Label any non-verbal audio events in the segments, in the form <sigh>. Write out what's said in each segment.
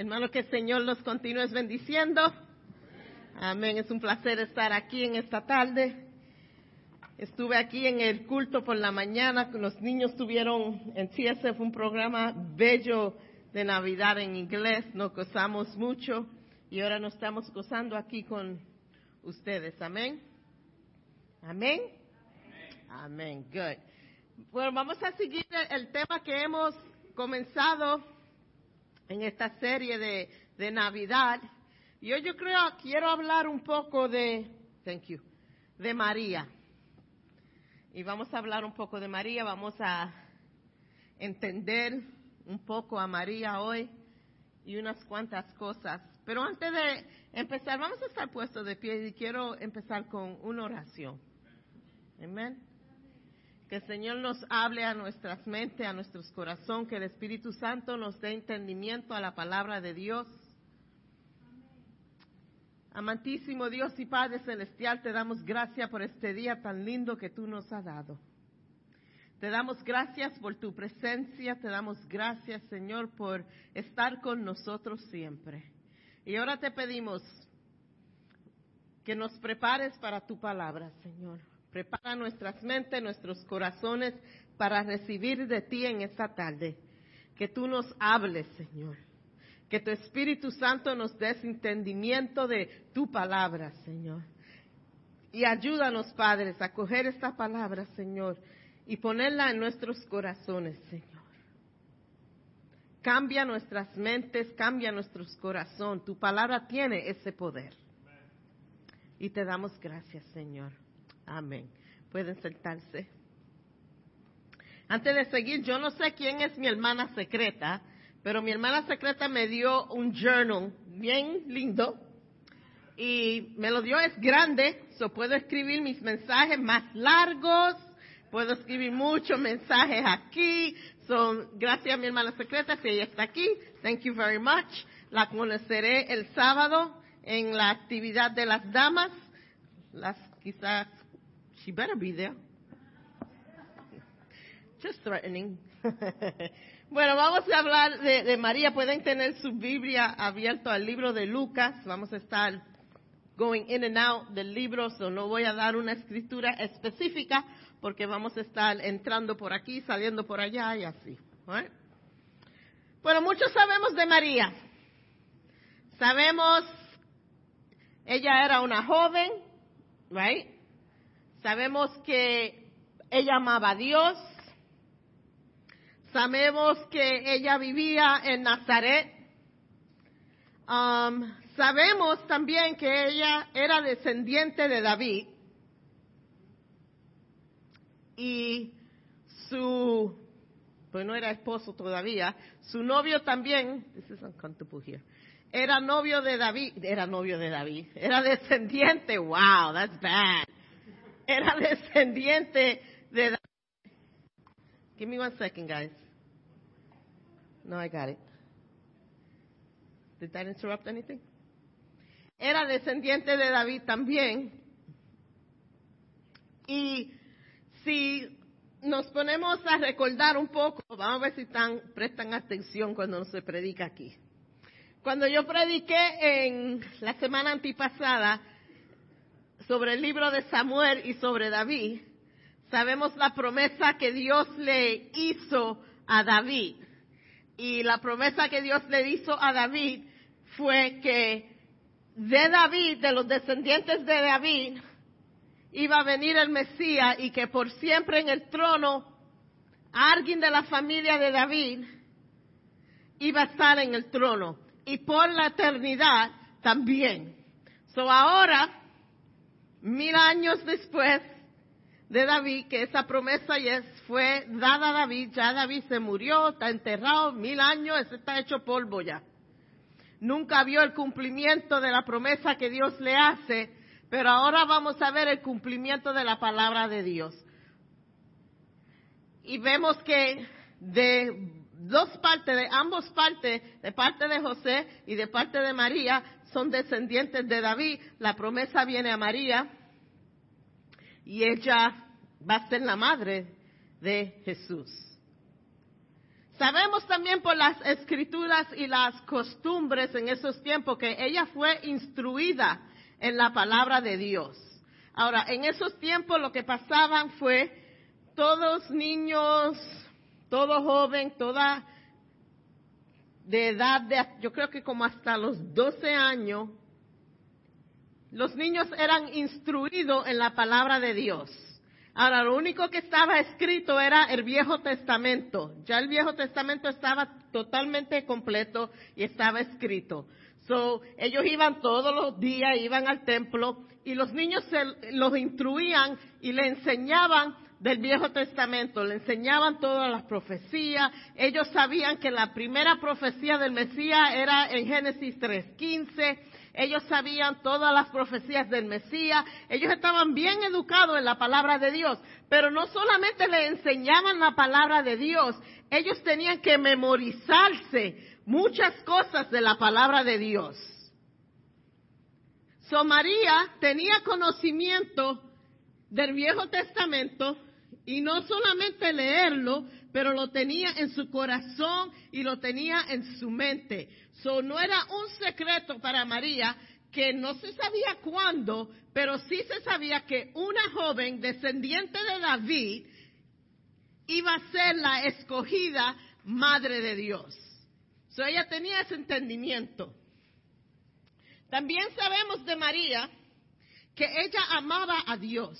Hermano, que el Señor los continúe bendiciendo. Amén. Es un placer estar aquí en esta tarde. Estuve aquí en el culto por la mañana. Los niños tuvieron en TSF un programa bello de Navidad en inglés. Nos gozamos mucho y ahora nos estamos gozando aquí con ustedes. Amén. Amén. Amén. Good. Bueno, vamos a seguir el tema que hemos comenzado en esta serie de, de Navidad. Y hoy yo creo, quiero hablar un poco de, thank you, de María. Y vamos a hablar un poco de María, vamos a entender un poco a María hoy y unas cuantas cosas. Pero antes de empezar, vamos a estar puestos de pie y quiero empezar con una oración. Amén. Que el Señor nos hable a nuestras mentes, a nuestros corazones, que el Espíritu Santo nos dé entendimiento a la palabra de Dios. Amantísimo Dios y Padre Celestial, te damos gracias por este día tan lindo que tú nos has dado. Te damos gracias por tu presencia, te damos gracias Señor por estar con nosotros siempre. Y ahora te pedimos que nos prepares para tu palabra, Señor. Prepara nuestras mentes, nuestros corazones para recibir de ti en esta tarde. Que tú nos hables, Señor. Que tu Espíritu Santo nos des entendimiento de tu palabra, Señor. Y ayúdanos, padres, a coger esta palabra, Señor, y ponerla en nuestros corazones, Señor. Cambia nuestras mentes, cambia nuestros corazones. Tu palabra tiene ese poder. Y te damos gracias, Señor. Amén. Pueden sentarse. Antes de seguir, yo no sé quién es mi hermana secreta, pero mi hermana secreta me dio un journal bien lindo y me lo dio, es grande, so puedo escribir mis mensajes más largos, puedo escribir muchos mensajes aquí, son gracias a mi hermana secreta si ella está aquí, thank you very much, la conoceré el sábado en la actividad de las damas, las quizás She better be there. Just threatening. <laughs> bueno, vamos a hablar de, de, María. Pueden tener su Biblia abierta al libro de Lucas. Vamos a estar going in and out del libro, so no voy a dar una escritura específica porque vamos a estar entrando por aquí, saliendo por allá y así. Right? Bueno, muchos sabemos de María. Sabemos, ella era una joven, right? Sabemos que ella amaba a Dios. Sabemos que ella vivía en Nazaret. Um, sabemos también que ella era descendiente de David. Y su, pues no era esposo todavía, su novio también, this is uncomfortable here, era novio de David, era novio de David, era descendiente, wow, that's bad era descendiente de. Give me one second, guys. No, I got it. Did that interrupt anything? Era descendiente de David también. Y si nos ponemos a recordar un poco, vamos a ver si están, prestan atención cuando se predica aquí. Cuando yo prediqué en la semana antipasada, sobre el libro de Samuel y sobre David, sabemos la promesa que Dios le hizo a David. Y la promesa que Dios le hizo a David fue que de David, de los descendientes de David, iba a venir el Mesías y que por siempre en el trono alguien de la familia de David iba a estar en el trono y por la eternidad también. So ahora mil años después de David, que esa promesa ya fue dada a David, ya David se murió, está enterrado, mil años, está hecho polvo ya. Nunca vio el cumplimiento de la promesa que Dios le hace, pero ahora vamos a ver el cumplimiento de la palabra de Dios. Y vemos que de dos partes, de ambos partes, de parte de José y de parte de María, son descendientes de David. La promesa viene a María y ella va a ser la madre de Jesús. Sabemos también por las escrituras y las costumbres en esos tiempos que ella fue instruida en la palabra de Dios. Ahora, en esos tiempos lo que pasaban fue todos niños, todo joven, toda de edad de, yo creo que como hasta los 12 años, los niños eran instruidos en la palabra de Dios. Ahora, lo único que estaba escrito era el Viejo Testamento. Ya el Viejo Testamento estaba totalmente completo y estaba escrito. So, ellos iban todos los días, iban al templo y los niños se, los instruían y le enseñaban del Viejo Testamento, le enseñaban todas las profecías. Ellos sabían que la primera profecía del Mesías era en Génesis 3.15 ellos sabían todas las profecías del Mesías, ellos estaban bien educados en la palabra de Dios, pero no solamente le enseñaban la palabra de Dios, ellos tenían que memorizarse muchas cosas de la palabra de Dios. So María tenía conocimiento del Viejo Testamento y no solamente leerlo, pero lo tenía en su corazón y lo tenía en su mente. So, no era un secreto para María que no se sabía cuándo, pero sí se sabía que una joven descendiente de David iba a ser la escogida madre de Dios. So, ella tenía ese entendimiento. También sabemos de María que ella amaba a Dios.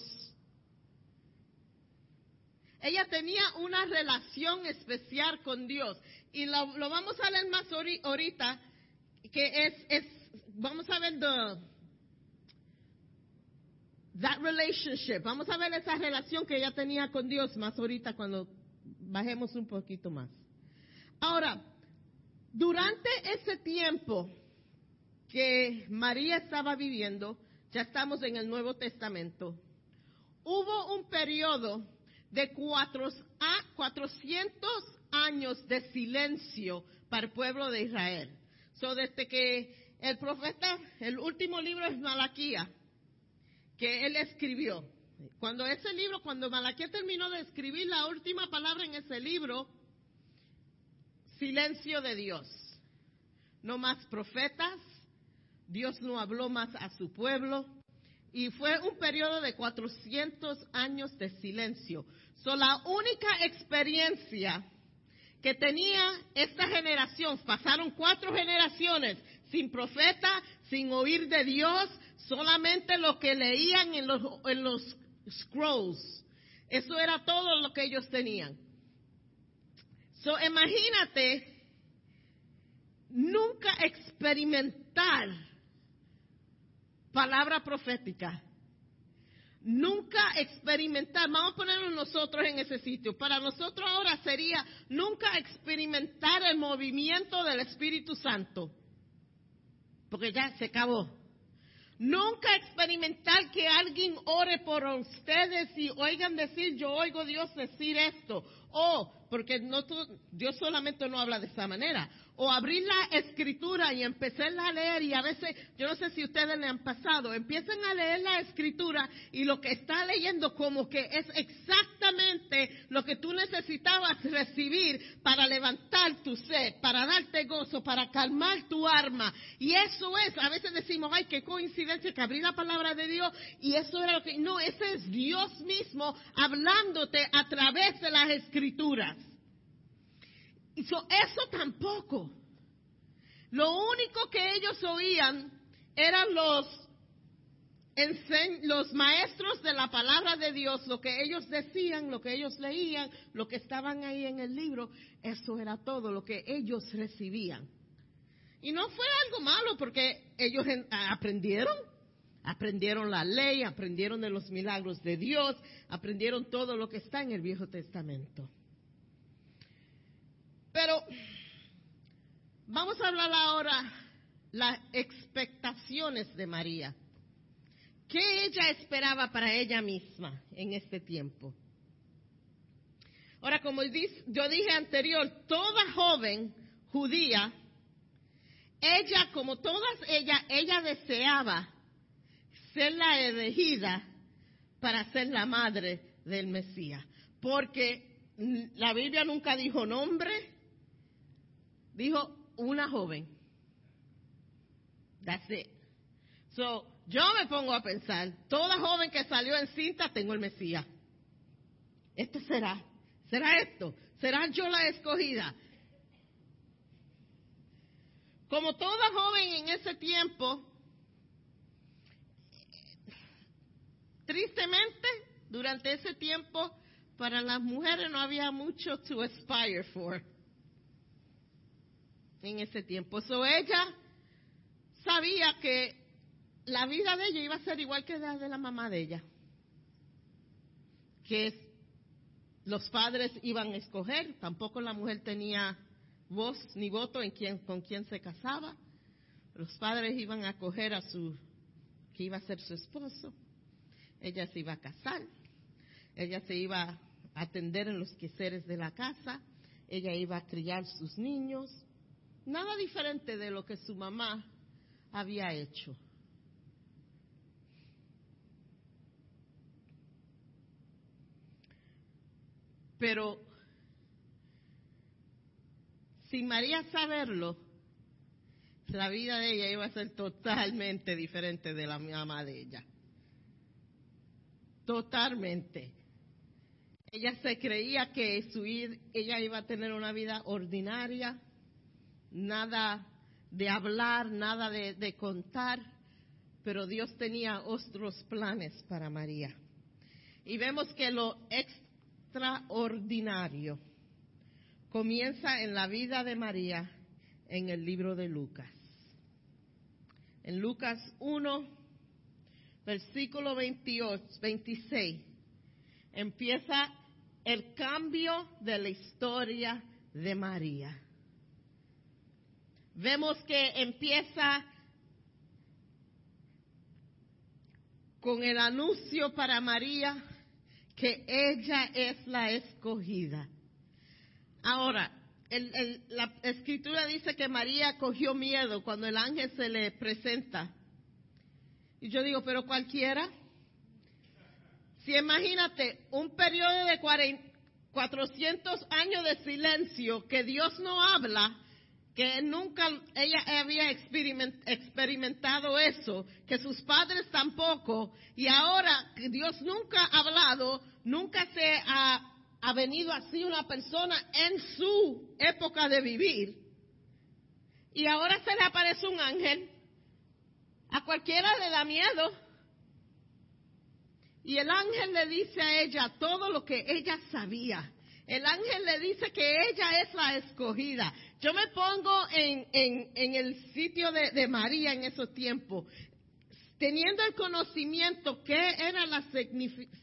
Ella tenía una relación especial con Dios. Y lo, vamos a leer más ahorita, que es, es vamos a ver that relationship. Vamos a ver esa relación que ella tenía con Dios más ahorita cuando bajemos un poquito más. Ahora, durante ese tiempo que María estaba viviendo, ya estamos en el Nuevo Testamento, hubo un periodo de cuatro, a 400 años de silencio para el pueblo de Israel. So, desde que el profeta, el último libro es Malaquía, que él escribió. Cuando ese libro, cuando Malaquía terminó de escribir la última palabra en ese libro, silencio de Dios. No más profetas, Dios no habló más a su pueblo, y fue un periodo de 400 años de silencio. So, la única experiencia que tenía esta generación, pasaron cuatro generaciones sin profeta, sin oír de Dios, solamente lo que leían en los, en los scrolls. Eso era todo lo que ellos tenían. So, imagínate nunca experimentar palabra profética. Nunca experimentar, vamos a ponerlo nosotros en ese sitio. Para nosotros ahora sería nunca experimentar el movimiento del Espíritu Santo. Porque ya se acabó. Nunca experimentar que alguien ore por ustedes y oigan decir, yo oigo Dios decir esto. O, porque no, Dios solamente no habla de esa manera o abrir la escritura y empezar a leer y a veces, yo no sé si ustedes le han pasado, empiezan a leer la escritura y lo que está leyendo como que es exactamente lo que tú necesitabas recibir para levantar tu sed, para darte gozo, para calmar tu arma. Y eso es, a veces decimos, ay, qué coincidencia que abrí la palabra de Dios y eso era lo que, no, ese es Dios mismo hablándote a través de las escrituras eso tampoco. Lo único que ellos oían eran los, los maestros de la palabra de Dios, lo que ellos decían, lo que ellos leían, lo que estaban ahí en el libro, eso era todo lo que ellos recibían. Y no fue algo malo porque ellos aprendieron, aprendieron la ley, aprendieron de los milagros de Dios, aprendieron todo lo que está en el Viejo Testamento. Pero vamos a hablar ahora las expectaciones de María. ¿Qué ella esperaba para ella misma en este tiempo? Ahora, como yo dije anterior, toda joven judía, ella, como todas ellas, ella deseaba ser la elegida para ser la madre del Mesías. Porque la Biblia nunca dijo nombre, Dijo una joven. That's it. So, yo me pongo a pensar, toda joven que salió en cinta, tengo el Mesías. Este será, será esto, será yo la escogida. Como toda joven en ese tiempo, tristemente, durante ese tiempo, para las mujeres no había mucho to aspire for en ese tiempo. So ella sabía que la vida de ella iba a ser igual que la de la mamá de ella. Que los padres iban a escoger, tampoco la mujer tenía voz ni voto en quién, con quién se casaba. Los padres iban a coger a su, que iba a ser su esposo. Ella se iba a casar. Ella se iba a atender en los quehaceres de la casa. Ella iba a criar sus niños. Nada diferente de lo que su mamá había hecho. Pero sin María saberlo, la vida de ella iba a ser totalmente diferente de la mamá de ella. Totalmente. Ella se creía que su, ella iba a tener una vida ordinaria, nada de hablar, nada de, contar, pero Dios tenía otros planes para María. Y vemos que lo extraordinario comienza en la vida de María en el libro de Lucas. En Lucas 1, versículo 28, 26, empieza el cambio de la historia de María. Vemos que empieza con el anuncio para María que ella es la escogida. Ahora, la escritura dice que María cogió miedo cuando el ángel se le presenta. Y yo digo, pero cualquiera. Si imagínate un periodo de 400 años de silencio que Dios no habla, que nunca ella había experimentado eso, que sus padres tampoco, y ahora Dios nunca ha hablado, nunca se ha ha venido así una persona en su época de vivir y ahora se le aparece un ángel, a cualquiera le da miedo. Y el ángel le dice a ella todo lo que ella sabía. El ángel le dice que ella es la escogida. Yo me pongo en, el sitio de, María en esos tiempos teniendo el conocimiento qué era la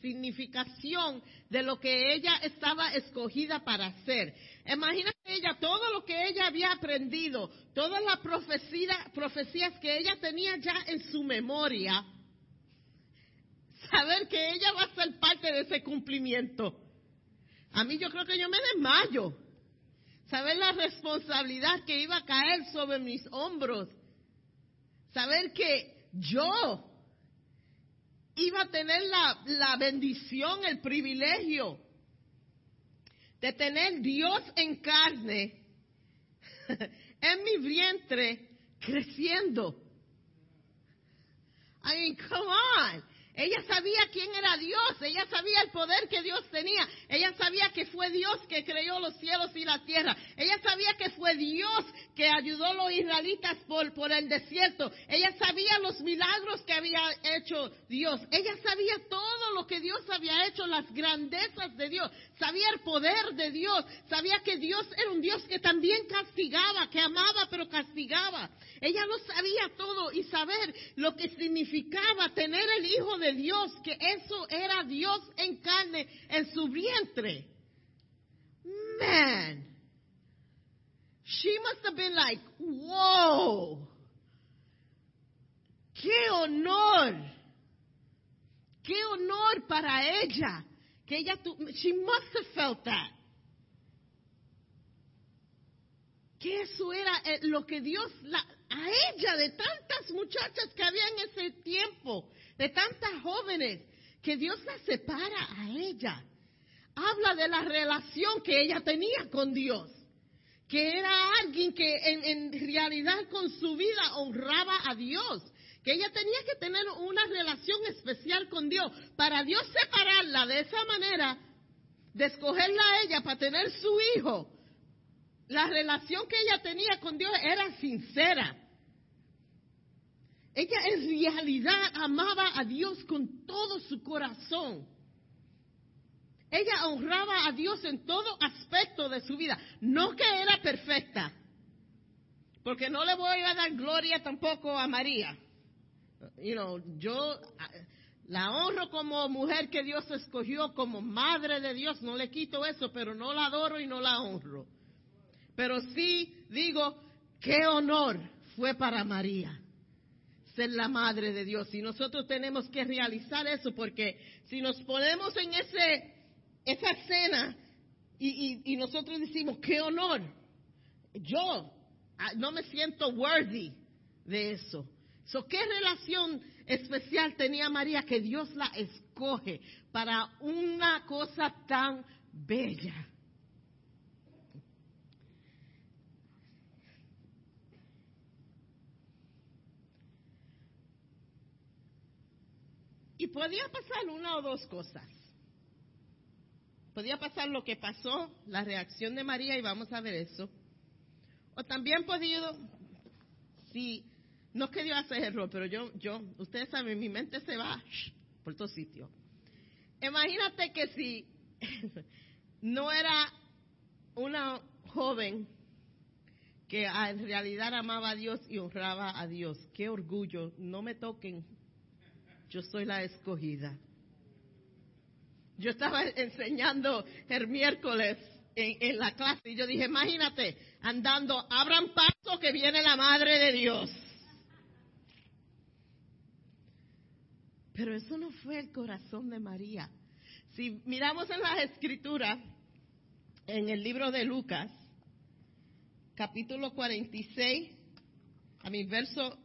significación de lo que ella estaba escogida para hacer. Imagínate ella todo lo que ella había aprendido, todas las profecías que ella tenía ya en su memoria, saber que ella va a ser parte de ese cumplimiento. A mí yo creo que yo me desmayo. Saber la responsabilidad que iba a caer sobre mis hombros. Saber que yo iba a tener la, bendición, el privilegio de tener Dios en carne <laughs> en mi vientre creciendo. I mean, come on. Ella sabía quién era Dios, ella sabía el poder que Dios tenía, ella sabía que fue Dios que creó los cielos y la tierra, ella sabía que fue Dios que ayudó a los israelitas por, por el desierto, ella sabía los milagros que había hecho Dios, ella sabía todo lo que Dios había hecho, las grandezas de Dios, sabía el poder de Dios, sabía que Dios era un Dios que también castigaba, que amaba pero castigaba. Ella lo sabía todo y saber lo que significaba tener el Hijo de Dios, que eso era Dios en carne, en su vientre. Man, she must have been like, whoa, qué honor, qué honor para ella, que ella, she must have felt that. Que eso era eh, lo que Dios la, a ella, de tantas muchachas que había en ese tiempo, de tantas jóvenes, que Dios la separa a ella. Habla de la relación que ella tenía con Dios, que era alguien que en, en realidad con su vida honraba a Dios, que ella tenía que tener una relación especial con Dios. Para Dios separarla de esa manera, de escogerla a ella para tener su hijo, la relación que ella tenía con Dios era sincera. Ella en realidad amaba a Dios con todo su corazón. Ella honraba a Dios en todo aspecto de su vida. No que era perfecta, porque no le voy a dar gloria tampoco a María. You know, yo la honro como mujer que Dios escogió, como madre de Dios, no le quito eso, pero no la adoro y no la honro. Pero sí digo, qué honor fue para María ser la madre de Dios. Y nosotros tenemos que realizar eso, porque si nos ponemos en ese esa cena y, nosotros decimos, qué honor, yo ah, no me siento worthy de eso. ¿Qué relación especial tenía María que Dios la escoge para una cosa tan bella? Podía pasar una o dos cosas. Podía pasar lo que pasó, la reacción de María, y vamos a ver eso. O también podido, si, no es que Dios hace error, pero yo, yo, ustedes saben, mi mente se va por todo sitio. Imagínate que si <laughs> no era una joven que en realidad amaba a Dios y honraba a Dios. Qué orgullo, no me toquen, yo soy la escogida. Yo estaba enseñando el miércoles en, la clase y yo dije, imagínate, andando, abran paso que viene la Madre de Dios. Pero eso no fue el corazón de María. Si miramos en las escrituras, en el libro de Lucas, capítulo 46, a mi verso,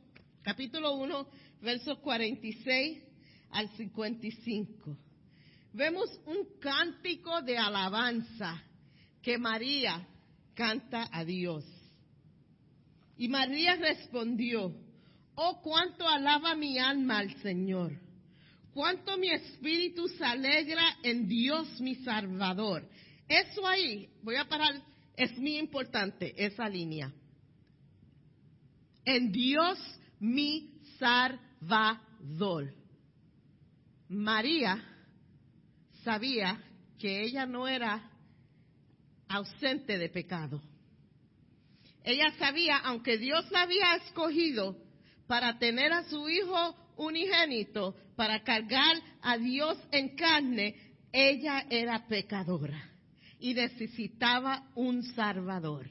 capítulo 1, versos 46 al 55 vemos un cántico de alabanza que María canta a Dios. Y María respondió, oh cuánto alaba mi alma al Señor, cuánto mi espíritu se alegra en Dios mi Salvador. Eso ahí, voy a parar, es muy importante, esa línea. En Dios mi Salvador. María sabía que ella no era ausente de pecado. Ella sabía, aunque Dios la había escogido para tener a su hijo unigénito, para cargar a Dios en carne, ella era pecadora y necesitaba un salvador.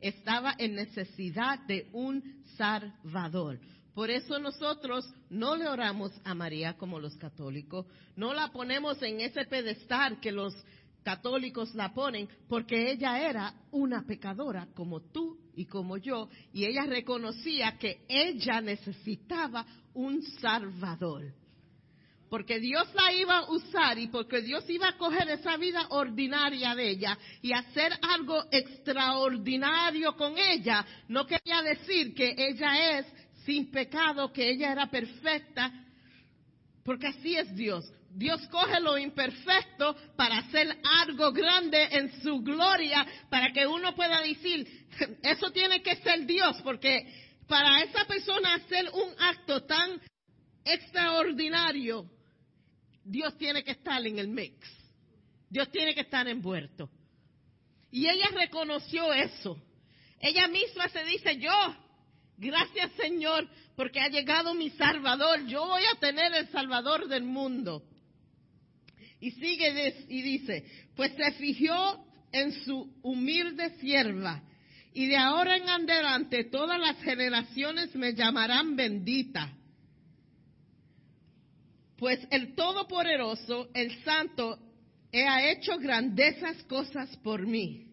Estaba en necesidad de un salvador. Por eso nosotros no le oramos a María como los católicos, no la ponemos en ese pedestal que los católicos la ponen, porque ella era una pecadora como tú y como yo, y ella reconocía que ella necesitaba un salvador. Porque Dios la iba a usar y porque Dios iba a coger esa vida ordinaria de ella y hacer algo extraordinario con ella. No quería decir que ella es sin pecado, que ella era perfecta, porque así es Dios. Dios coge lo imperfecto para hacer algo grande en su gloria, para que uno pueda decir, <laughs> eso tiene que ser Dios, porque para esa persona hacer un acto tan extraordinario, Dios tiene que estar en el mix. Dios tiene que estar envuelto. Y ella reconoció eso. Ella misma se dice, yo Gracias Señor, porque ha llegado mi Salvador. Yo voy a tener el Salvador del mundo. Y sigue y dice, pues se fijó en su humilde sierva. Y de ahora en adelante todas las generaciones me llamarán bendita. Pues el Todopoderoso, el Santo, ha hecho grandezas cosas por mí.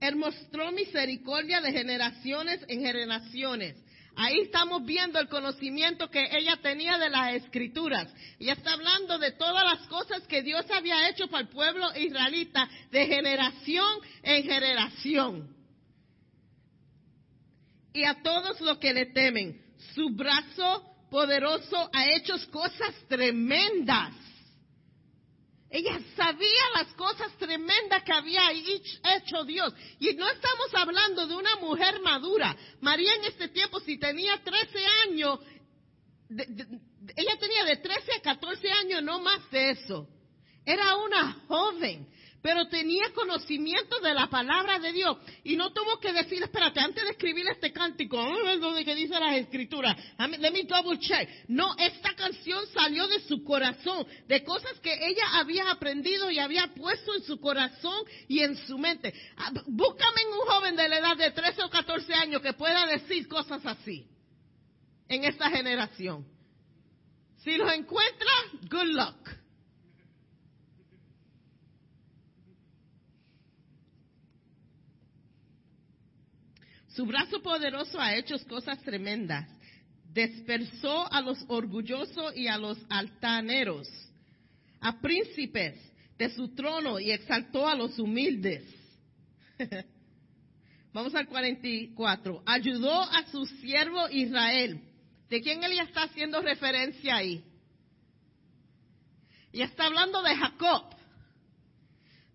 Él mostró misericordia de generaciones en generaciones Ahí estamos viendo el conocimiento que ella tenía de las escrituras. Ella está hablando de todas las cosas que Dios había hecho para el pueblo israelita de generación en generación. y a todos los que le temen. Su brazo poderoso ha hecho cosas tremendas. Ella sabía las cosas tremendas que había hecho Dios. Y no estamos hablando de una mujer madura. María en este tiempo, si tenía 13 años, ella tenía de 13 a 14 años, no más de eso. Era una joven pero tenía conocimiento de la palabra de Dios y no tuvo que decir, espérate, antes de escribir este cántico, donde que dice las escrituras, let me double check. No, esta canción salió de su corazón, de cosas que ella había aprendido y había puesto en su corazón y en su mente. Ah, búscame un joven de la edad de 13 o 14 años que pueda decir cosas así en esta generación. Si los encuentra, good luck. Su brazo poderoso ha hecho cosas tremendas. Dispersó a los orgullosos y a los altaneros, a príncipes de su trono y exaltó a los humildes. <laughs> Vamos al 44. Ayudó a su siervo Israel. ¿De quién él ya está haciendo referencia ahí? Y está hablando de Jacob.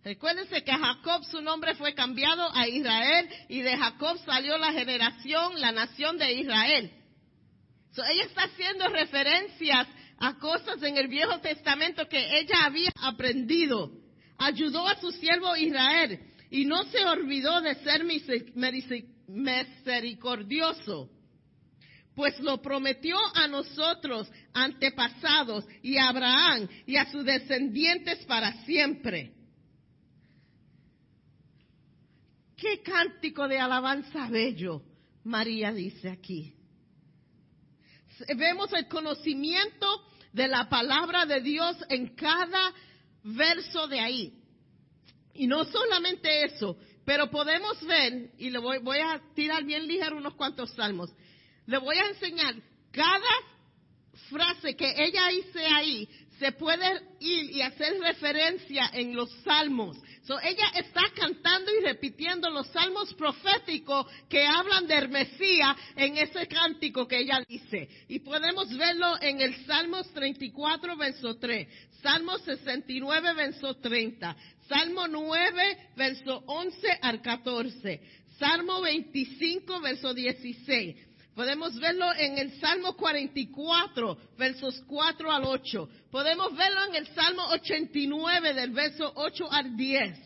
Recuérdense que Jacob su nombre fue cambiado a Israel y de Jacob salió la generación, la nación de Israel. ella está haciendo referencias a cosas en el Viejo Testamento que ella había aprendido. Ayudó a su siervo Israel y no se olvidó de ser misericordioso, pues lo prometió a nosotros antepasados y a Abraham y a sus descendientes para siempre. Qué cántico de alabanza bello, María dice aquí. Vemos el conocimiento de la palabra de Dios en cada verso de ahí. Y no solamente eso, pero podemos ver, y le voy, a tirar bien ligero unos cuantos salmos, le voy a enseñar cada frase que ella dice ahí, se puede ir y hacer referencia en los salmos. So, ella está cantando y repitiendo los salmos proféticos que hablan de Mesías en ese cántico que ella dice. Y podemos verlo en el Salmos 34, verso 3, Salmo 69, verso 30, Salmo 9, verso 11 al 14, Salmo 25, verso 16. Podemos verlo en el Salmo 44, versos 4 al 8. Podemos verlo en el Salmo 89, del verso 8 al 10.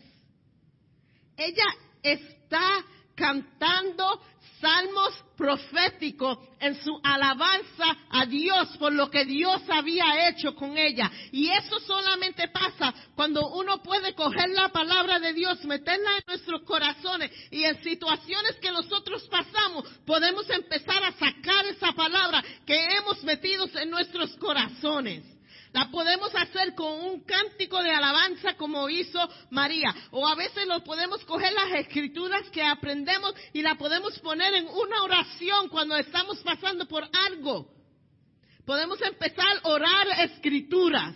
Ella está cantando salmos proféticos en su alabanza a Dios por lo que Dios había hecho con ella. Y eso solamente pasa cuando uno puede coger la palabra de Dios, meterla en nuestros corazones y en situaciones que nosotros pasamos podemos empezar a sacar esa palabra que hemos metido en nuestros corazones. La podemos hacer con un cántico de alabanza como hizo María. O a veces lo podemos coger las escrituras que aprendemos y la podemos poner en una oración cuando estamos pasando por algo. Podemos empezar a orar escrituras.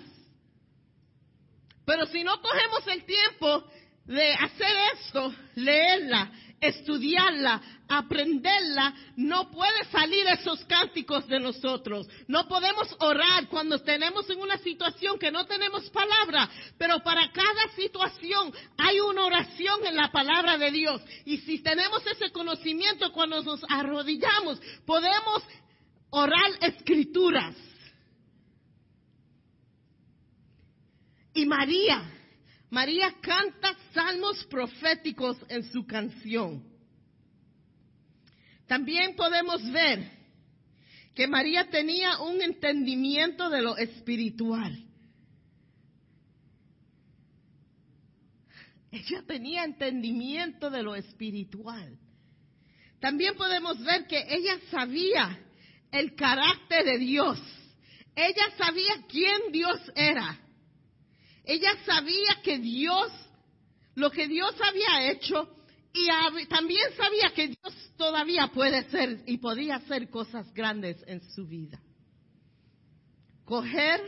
Pero si no cogemos el tiempo de hacer esto, leerla, estudiarla, aprenderla, no puede salir esos cánticos de nosotros. No podemos orar cuando tenemos en una situación que no tenemos palabra, pero para cada situación hay una oración en la palabra de Dios. Y si tenemos ese conocimiento cuando nos arrodillamos, podemos orar escrituras. Y María, María canta salmos proféticos en su canción. También podemos ver que María tenía un entendimiento de lo espiritual. Ella tenía entendimiento de lo espiritual. También podemos ver que ella sabía el carácter de Dios. Ella sabía quién Dios era. Ella sabía que Dios, lo que Dios había hecho, y también sabía que Dios todavía puede ser y podía hacer cosas grandes en su vida. Coger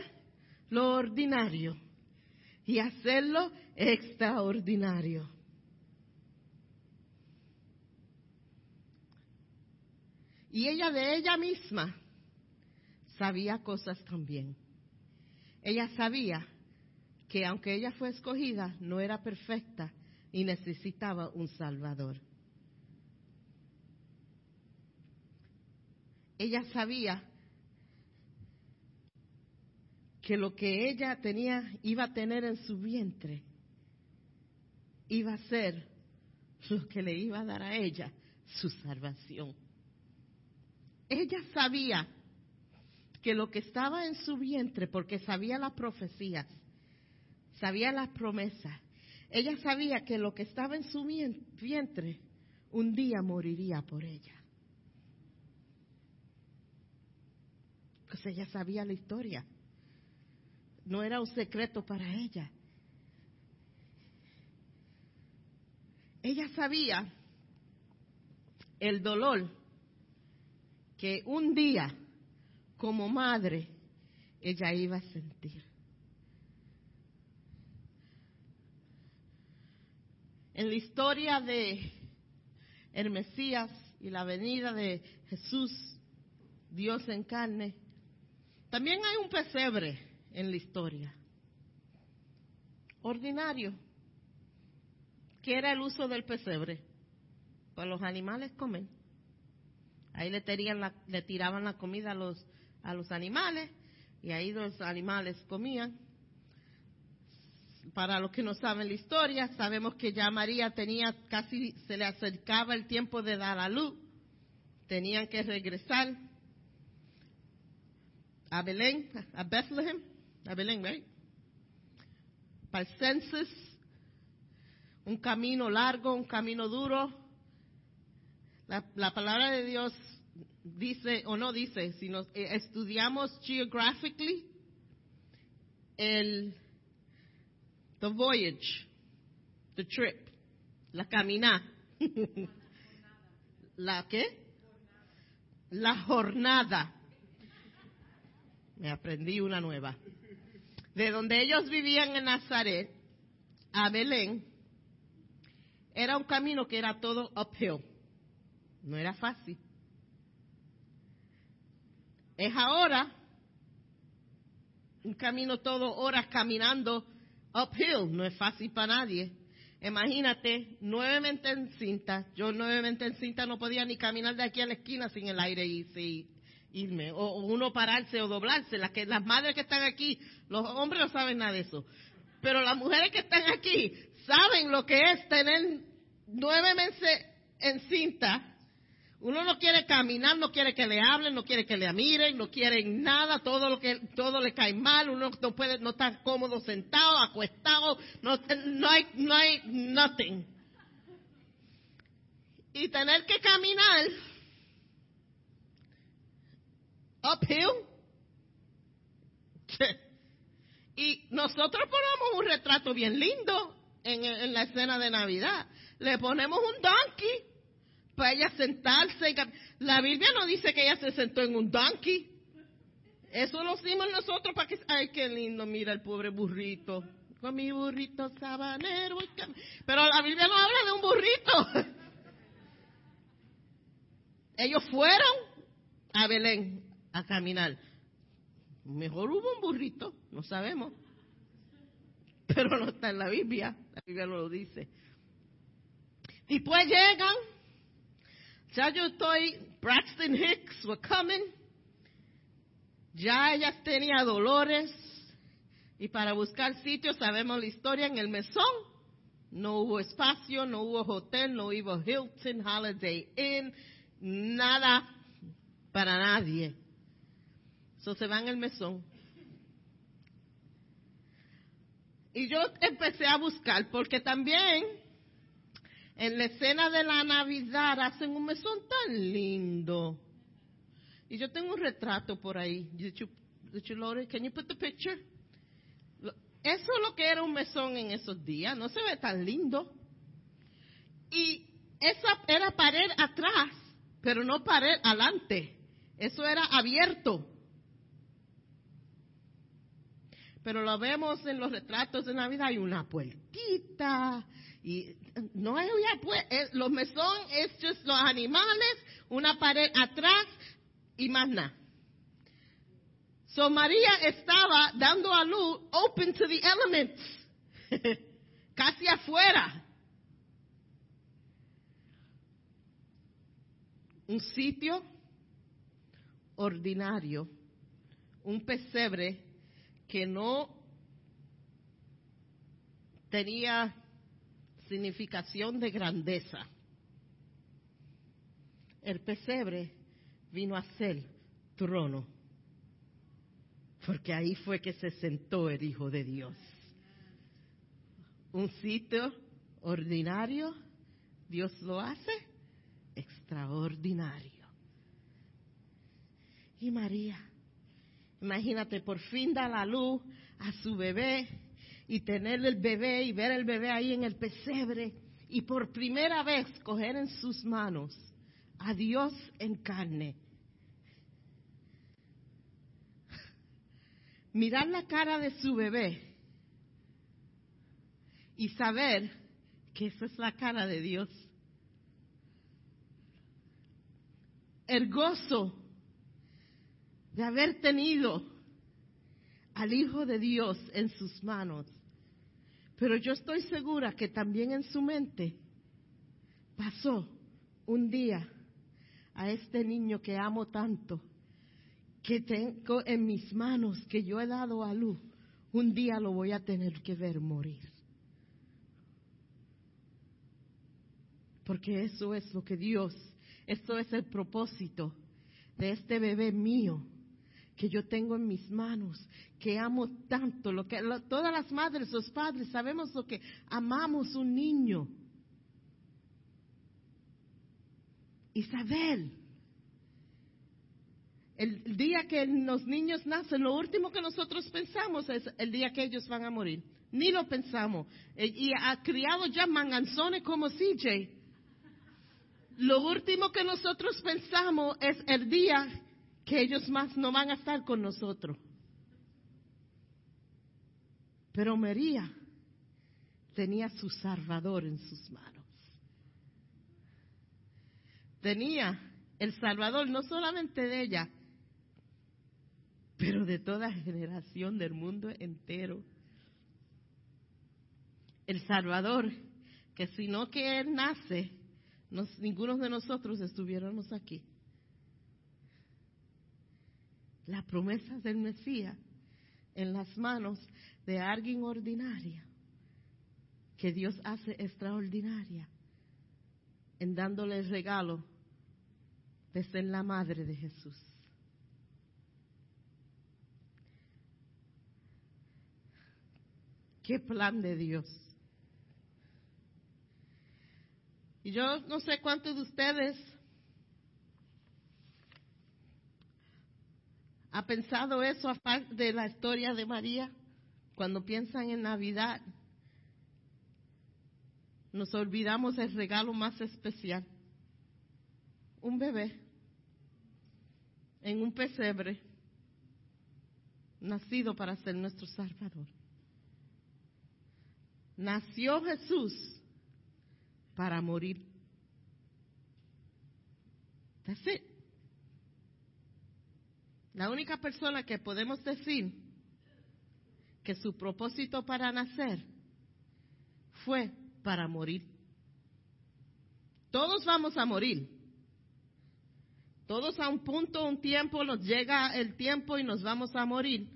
lo ordinario y hacerlo extraordinario. Y ella de ella misma sabía cosas también. Ella sabía que aunque ella fue escogida, no era perfecta y necesitaba un Salvador. Ella sabía que lo que ella tenía, iba a tener en su vientre, iba a ser lo que le iba a dar a ella su salvación. Ella sabía que lo que estaba en su vientre, porque sabía las profecías, sabía las promesas, ella sabía que lo que estaba en su vientre un día moriría por ella. Pues ella sabía la historia. No era un secreto para ella. Ella sabía el dolor que un día como madre ella iba a sentir. En la historia de el Mesías y la venida de Jesús, Dios en carne, también hay un pesebre en la historia. Ordinario. ¿Qué era el uso del pesebre? Pues los animales comen. Ahí le, le tiraban la comida a los, a los animales y ahí los animales comían. Para los que no saben la historia, sabemos que ya María tenía casi, se le acercaba el tiempo de dar a luz. Tenían que regresar a Belén, a Bethlehem, a Belén, right? Para el census, un camino largo, un camino duro. La, la palabra de Dios dice, o no dice, si nos eh, estudiamos geographically, el the voyage, the trip, la caminata. <laughs> ¿La qué? La jornada me aprendí una nueva. De donde ellos vivían en Nazaret a Belén, era un camino que era todo uphill. No era fácil. Es ahora un camino todo horas caminando uphill. No es fácil para nadie. Imagínate, nuevamente en cinta. Yo nuevamente en cinta no podía ni caminar de aquí a la esquina sin el aire y irme, o, uno pararse o doblarse. Las, que, las madres que están aquí, los hombres no saben nada de eso, pero las mujeres que están aquí saben lo que es tener nueve meses en cinta. Uno no quiere caminar, no quiere que le hablen, no quiere que le miren, no quiere nada, todo lo que todo le cae mal, uno no puede no estar cómodo sentado, acostado, no, no hay no hay nothing. Y tener que caminar uphill. <laughs> Y nosotros ponemos un retrato bien lindo en, la escena de Navidad. Le ponemos un donkey para ella sentarse. La Biblia no dice que ella se sentó en un donkey. Eso lo hicimos nosotros para que... Ay, qué lindo, mira el pobre burrito. Con mi burrito sabanero. Pero la Biblia no habla de un burrito. Ellos fueron a Belén a caminar. Mejor hubo un burrito, no sabemos. Pero no está en la Biblia, la Biblia no lo dice. Después llegan, ya yo estoy, Braxton Hicks were coming, ya ella tenía dolores, y para buscar sitios, sabemos la historia, en el mesón, no hubo espacio, no hubo hotel, no hubo Hilton, Holiday Inn, nada para nadie. Se van el mesón. Y yo empecé a buscar, porque también en la escena de la Navidad hacen un mesón tan lindo. Y yo tengo un retrato por ahí. Did you, can you put the picture? Eso es lo que era un mesón en esos días. No se ve tan lindo. Y esa era pared atrás, pero no pared adelante. Eso era abierto. pero lo vemos en los retratos de Navidad, hay una puertita Y no había, pues, los mesón es just los animales, una pared atrás y más nada. So María estaba dando a luz open to the elements, <laughs> casi afuera. Un sitio ordinario, un pesebre que no tenía significación de grandeza. El pesebre vino a ser trono, porque ahí fue que se sentó el Hijo de Dios. Un sitio ordinario, Dios lo hace extraordinario. Y María, imagínate, por fin da la luz a su bebé y tener el bebé y ver el bebé ahí en el pesebre y por primera vez coger en sus manos a Dios en carne. <laughs> Mirar la cara de su bebé y saber que esa es la cara de Dios. El gozo de haber tenido al Hijo de Dios en sus manos. Pero yo estoy segura que también en su mente pasó un día a este niño que amo tanto, que tengo en mis manos, que yo he dado a luz, un día lo voy a tener que ver morir. Porque eso es lo que Dios, esto es el propósito de este bebé mío que yo tengo en mis manos, que amo tanto, lo que todas las madres, los padres sabemos lo que amamos un niño. Isabel, el día que los niños nacen, lo último que nosotros pensamos es el día que ellos van a morir. Ni lo pensamos. E, y ha criado ya manganzones como CJ. Lo último que nosotros pensamos es el día que ellos más no van a estar con nosotros. Pero María tenía su Salvador en sus manos. Tenía el Salvador no solamente de ella, pero de toda generación del mundo entero. El Salvador, que si no que Él nace, ninguno de nosotros estuviéramos aquí la promesa del Mesías en las manos de alguien ordinaria que Dios hace extraordinaria en dándole el regalo de ser la madre de Jesús. Qué plan de Dios. Y yo no sé cuántos de ustedes ¿Ha pensado eso aparte de la historia de María? Cuando piensan en Navidad, nos olvidamos del regalo más especial. Un bebé en un pesebre, nacido para ser nuestro Salvador. Nació Jesús para morir. That's it. La única persona que podemos decir que su propósito para nacer fue para morir. Todos vamos a morir. Todos a un punto, un tiempo, nos llega el tiempo y nos vamos a morir.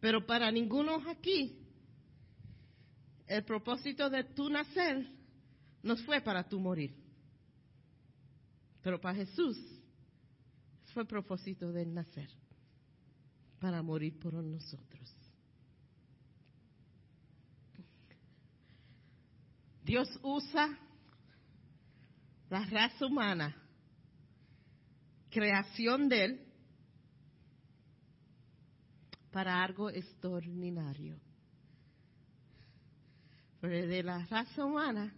Pero para ninguno aquí, el propósito de tu nacer no fue para tu morir. Pero para Jesús fue propósito del nacer, para morir por nosotros. Dios usa la raza humana, creación de Él, para algo extraordinario. Pero de la raza humana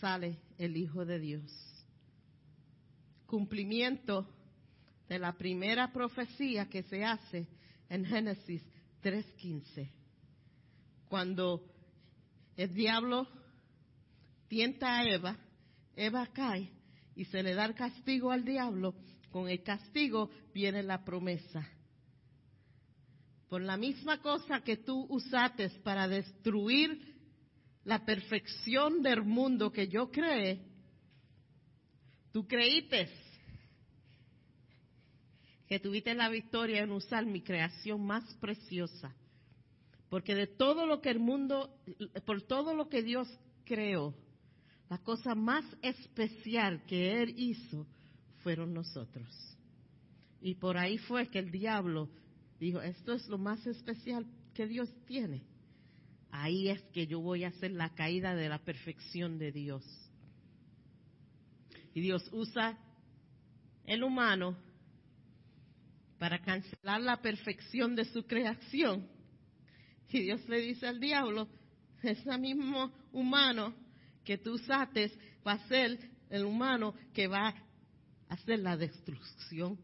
sale el Hijo de Dios. Cumplimiento de la primera profecía que se hace en Génesis 3.15, cuando el diablo tienta a Eva, Eva cae y se le da el castigo al diablo, con el castigo viene la promesa. Por la misma cosa que tú usaste para destruir la perfección del mundo que yo creé, tú creíste que tuviste la victoria en usar mi creación más preciosa. Porque de todo lo que el mundo, por todo lo que Dios creó, la cosa más especial que Él hizo fueron nosotros. Y por ahí fue que el diablo dijo, esto es lo más especial que Dios tiene. Ahí es que yo voy a hacer la caída de la perfección de Dios. Y Dios usa el humano para cancelar la perfección de su creación. Y Dios le dice al diablo, ese mismo humano que tú usaste va a ser el humano que va a hacer la destrucción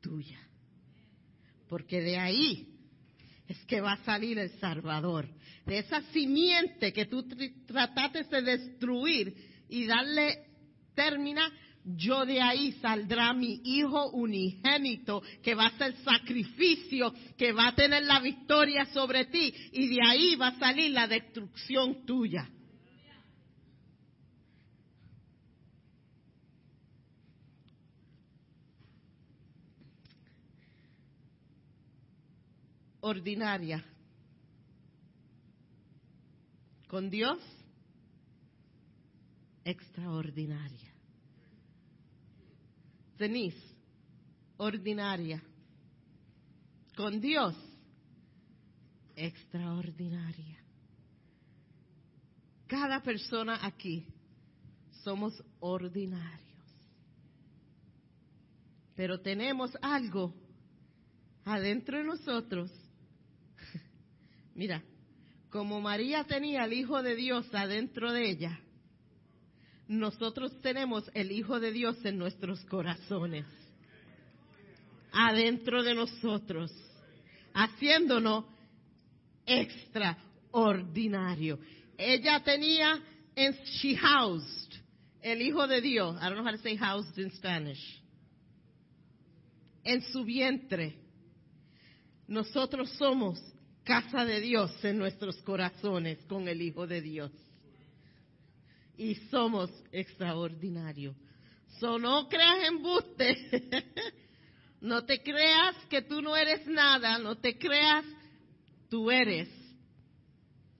tuya. Porque de ahí es que va a salir el Salvador. De esa simiente que tú trataste de destruir y darle término, yo de ahí saldrá mi hijo unigénito que va a ser sacrificio, que va a tener la victoria sobre ti y de ahí va a salir la destrucción tuya. ordinaria. Con Dios, extraordinaria. Denise, ordinaria. Con Dios, extraordinaria. Cada persona aquí somos ordinarios. Pero tenemos algo adentro de nosotros <laughs> Mira, como María tenía el Hijo de Dios adentro de ella, nosotros tenemos el Hijo de Dios en nuestros corazones, adentro de nosotros, haciéndonos extraordinario. Ella tenía en she housed el Hijo de Dios. I don't know how to say housed in Spanish. En su vientre. Nosotros somos casa de Dios en nuestros corazones con el Hijo de Dios. Y somos extraordinarios. So, no creas embuste. <laughs> no te creas que tú no eres nada. No te creas, tú eres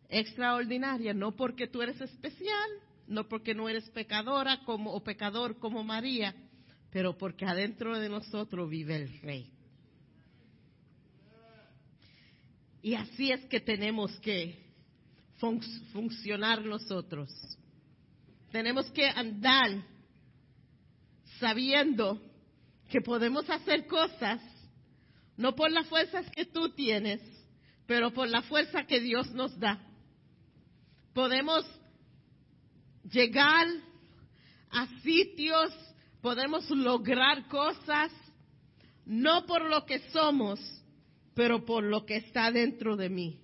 extraordinaria. No porque tú eres especial, no porque no eres pecadora como, o pecador como María, pero porque adentro de nosotros vive el Rey. Y así es que tenemos que funcionar nosotros. Tenemos que andar sabiendo que podemos hacer cosas, no por las fuerzas que tú tienes, pero por la fuerza que Dios nos da. Podemos llegar a sitios, podemos lograr cosas, no por lo que somos, pero por lo que está dentro de mí.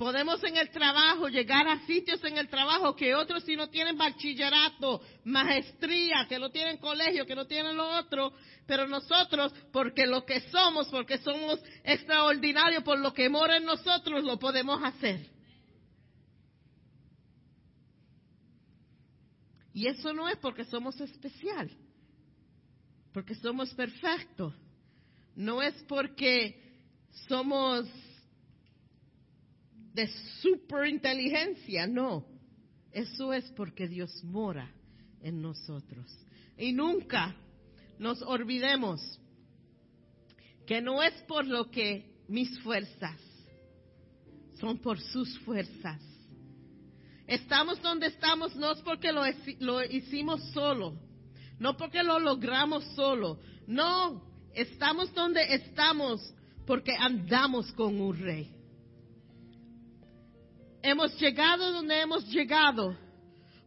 Podemos en el trabajo llegar a sitios en el trabajo que otros si no tienen bachillerato, maestría, que no tienen colegio, que no tienen lo otro, pero nosotros, porque lo que somos, porque somos extraordinarios, por lo que mora en nosotros, lo podemos hacer. Y eso no es porque somos especial, porque somos perfectos. No es porque somos de superinteligencia, no. Eso es porque Dios mora en nosotros. Y nunca nos olvidemos que no es por lo que mis fuerzas, son por sus fuerzas. Estamos donde estamos no es porque lo, lo hicimos solo, no porque lo logramos solo, no, estamos donde estamos porque andamos con un rey. Hemos llegado donde hemos llegado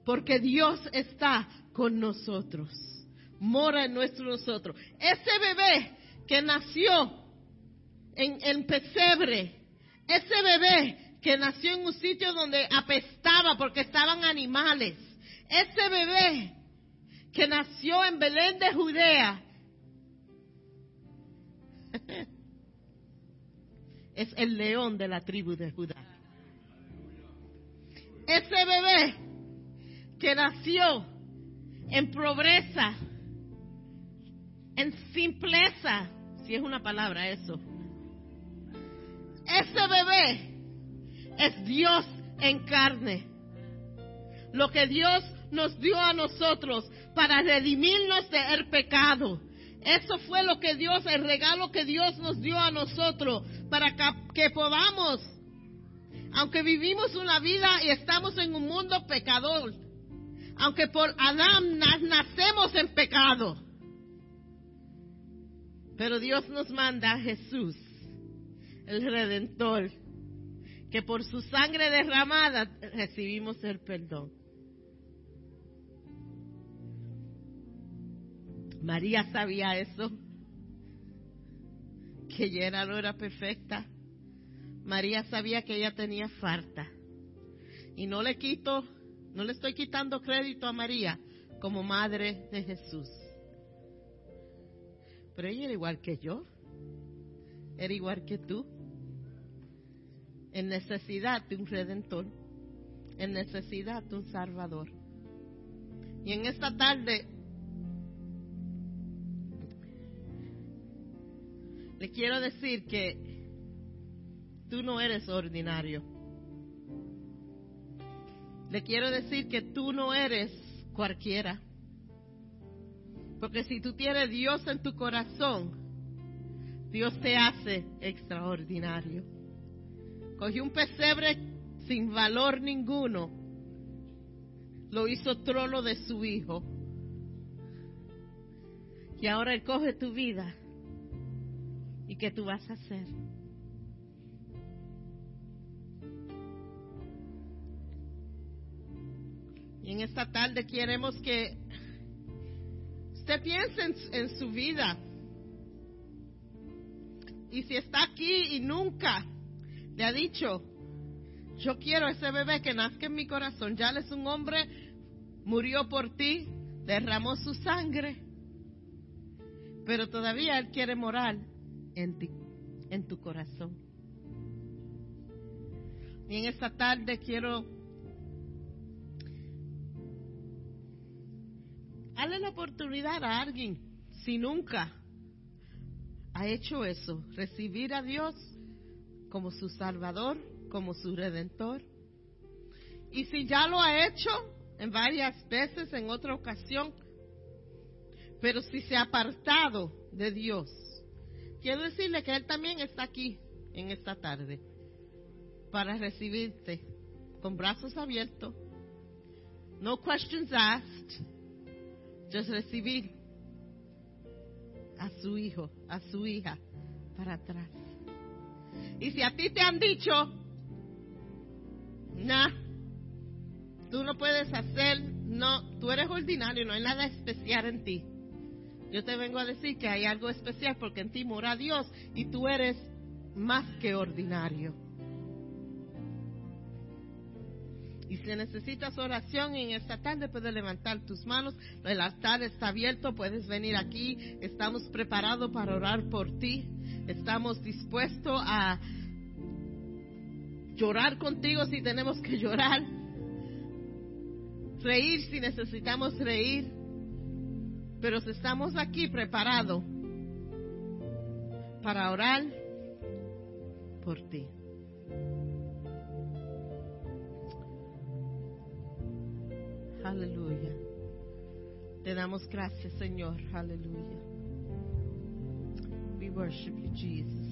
porque Dios está con nosotros, mora en nuestro nosotros. Ese bebé que nació en, en pesebre, ese bebé que nació en un sitio donde apestaba porque estaban animales. Ese bebé que nació en Belén de Judea <laughs> es el león de la tribu de Judá. Ese bebé que nació en pobreza, en simpleza, si es una palabra eso. Ese bebé es Dios en carne. Lo que Dios nos dio a nosotros para redimirnos del pecado. Eso fue lo que Dios, el regalo que Dios nos dio a nosotros para que, podamos, aunque vivimos una vida y estamos en un mundo pecador, aunque por Adán nacemos en pecado, pero Dios nos manda a Jesús, el Redentor, que por su sangre derramada recibimos el perdón. María sabía eso, que ella no era perfecta. María sabía que ella tenía falta. Y no le quito, no le estoy quitando crédito a María como madre de Jesús. Pero ella era igual que yo, era igual que tú, en necesidad de un redentor, en necesidad de un salvador. Y en esta tarde le quiero decir que tú no eres ordinario. Le quiero decir que tú no eres cualquiera. Porque si tú tienes Dios en tu corazón, Dios te hace extraordinario. Cogió un pesebre sin valor ninguno, lo hizo trono de su hijo. Y ahora Él coge tu vida ¿Y qué tú vas a hacer? Y en esta tarde queremos que usted piense en, su vida. Y si está aquí y nunca le ha dicho, yo quiero ese bebé que nazca en mi corazón, ya es un hombre, murió por ti, derramó su sangre, pero todavía él quiere morar en, en tu corazón. Y en esta tarde quiero darle la oportunidad a alguien, si nunca ha hecho eso, recibir a Dios como su Salvador, como su Redentor. Y si ya lo ha hecho en varias veces, en otra ocasión, pero si se ha apartado de Dios, quiero decirle que Él también está aquí en esta tarde para recibirte con brazos abiertos. No questions asked. Just recibir a su hijo, a su hija para atrás. Y si a ti te han dicho, nah, tú no puedes hacer, no, tú eres ordinario, no hay nada especial en ti. Yo te vengo a decir que hay algo especial porque en ti mora Dios y tú eres más que ordinario. Y si necesitas oración en esta tarde, puedes levantar tus manos. El altar está abierto, puedes venir aquí. Estamos preparados para orar por ti. Estamos dispuestos a llorar contigo si tenemos que llorar. Reír si necesitamos reír pero estamos aquí preparados para orar por ti. Aleluya. Te damos gracias, Señor. Aleluya. We worship you, Jesus.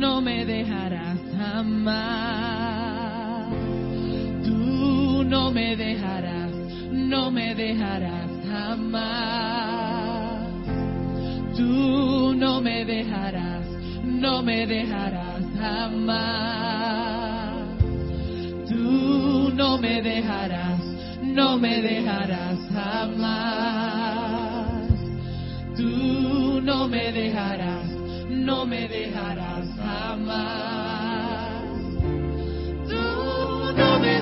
No me dejarás jamás. Tú no me dejarás, no me dejarás jamás. Tú no me dejarás, no me dejarás jamás. Tú no me dejarás, no me dejarás jamás. Tú no me dejarás, no me dejarás jamás. Tú no me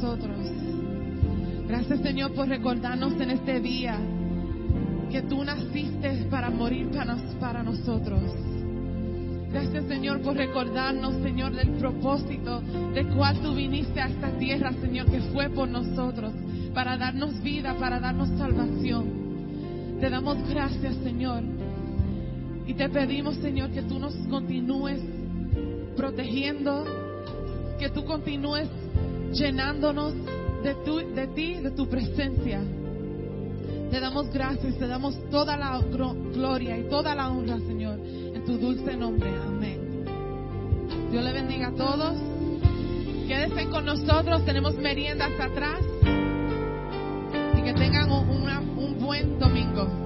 nosotros. Gracias, Señor, por recordarnos en este día que tú naciste para morir para, nos- para nosotros. Gracias, Señor, por recordarnos, Señor, del propósito de cual tú viniste a esta tierra, Señor, que fue por nosotros, para darnos vida, para darnos salvación. Te damos gracias, Señor. Y te pedimos, Señor, que tú nos continúes protegiendo, que tú continúes llenándonos de, tu, de ti, de tu presencia. Te damos gracias, te damos toda la gloria y toda la honra, Señor, en tu dulce nombre. Amén. Dios le bendiga a todos. Quédense con nosotros, tenemos meriendas atrás. Y que tengan un buen domingo.